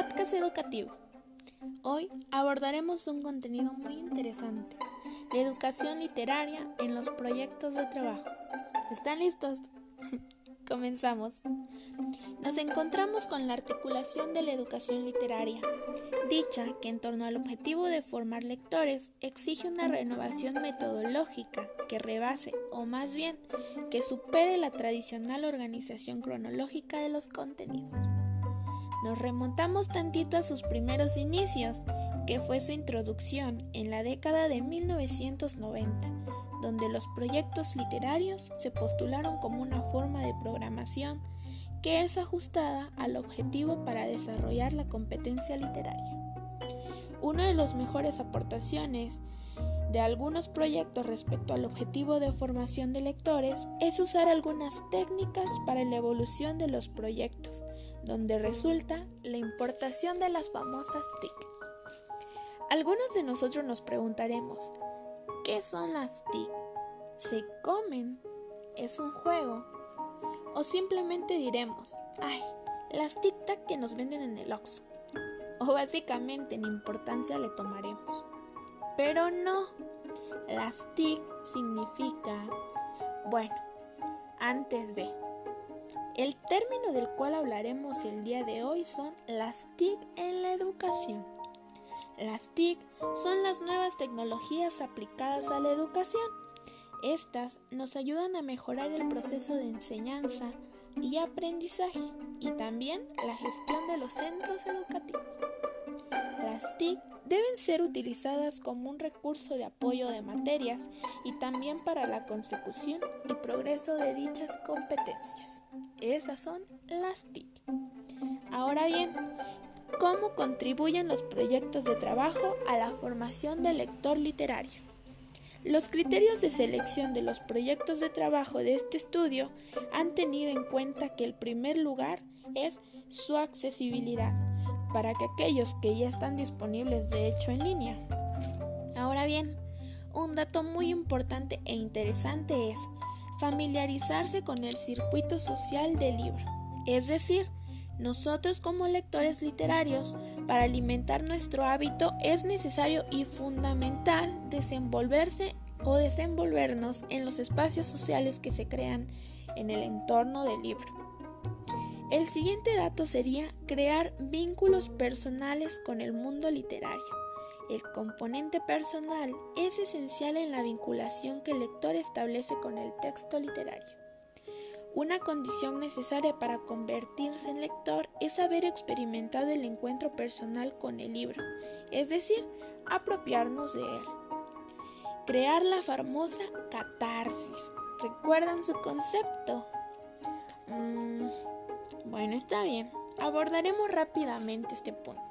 podcast educativo. Hoy abordaremos un contenido muy interesante, la educación literaria en los proyectos de trabajo. ¿Están listos? Comenzamos. Nos encontramos con la articulación de la educación literaria, dicha que en torno al objetivo de formar lectores exige una renovación metodológica que rebase, o más bien, que supere la tradicional organización cronológica de los contenidos. Nos remontamos tantito a sus primeros inicios, que fue su introducción en la década de 1990, donde los proyectos literarios se postularon como una forma de programación que es ajustada al objetivo para desarrollar la competencia literaria. Una de las mejores aportaciones de algunos proyectos respecto al objetivo de formación de lectores es usar algunas técnicas para la evolución de los proyectos, donde resulta la importación de las famosas TIC. Algunos de nosotros nos preguntaremos, ¿qué son las TIC? ¿Se comen? ¿Es un juego? O simplemente diremos, ay, las tic-tac que nos venden en el Oxxo. O básicamente en importancia le tomaremos. Pero no, las TIC significa, bueno, antes de. El término del cual hablaremos el día de hoy son las TIC en la educación. Las TIC son las nuevas tecnologías aplicadas a la educación estas nos ayudan a mejorar el proceso de enseñanza y aprendizaje y también la gestión de los centros educativos. Las TIC deben ser utilizadas como un recurso de apoyo de materias y también para la consecución y progreso de dichas competencias. Esas son las TIC. Ahora bien, ¿cómo contribuyen los proyectos de trabajo a la formación del lector literario? Los criterios de selección de los proyectos de trabajo de este estudio han tenido en cuenta que el primer lugar es su accesibilidad, para que aquellos que ya están disponibles de hecho en línea. Ahora bien, un dato muy importante e interesante es familiarizarse con el circuito social del libro, es decir, nosotros como lectores literarios, para alimentar nuestro hábito es necesario y fundamental desenvolverse o desenvolvernos en los espacios sociales que se crean en el entorno del libro. El siguiente dato sería crear vínculos personales con el mundo literario. El componente personal es esencial en la vinculación que el lector establece con el texto literario. Una condición necesaria para convertirse en lector es haber experimentado el encuentro personal con el libro, es decir, apropiarnos de él. Crear la famosa catarsis. ¿Recuerdan su concepto? Mm, bueno, está bien. Abordaremos rápidamente este punto.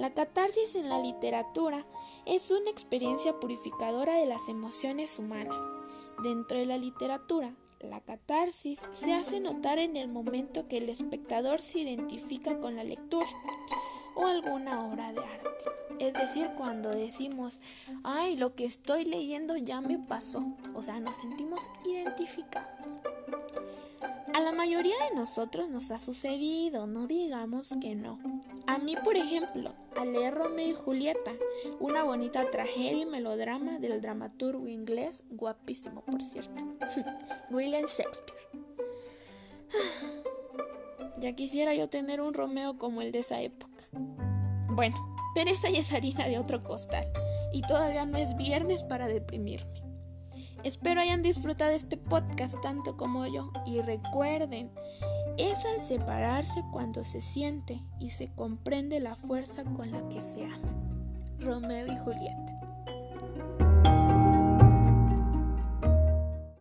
La catarsis en la literatura es una experiencia purificadora de las emociones humanas. Dentro de la literatura, la catarsis se hace notar en el momento que el espectador se identifica con la lectura o alguna obra de arte. Es decir, cuando decimos, ay, lo que estoy leyendo ya me pasó. O sea, nos sentimos identificados. A la mayoría de nosotros nos ha sucedido, no digamos que no. A mí, por ejemplo, al leer Romeo y Julieta, una bonita tragedia y melodrama del dramaturgo inglés, guapísimo por cierto, William Shakespeare. Ya quisiera yo tener un Romeo como el de esa época. Bueno, pero esa ya es harina de otro costal y todavía no es viernes para deprimirme. Espero hayan disfrutado este podcast tanto como yo y recuerden, es al separarse cuando se siente y se comprende la fuerza con la que se ama. Romeo y Julieta.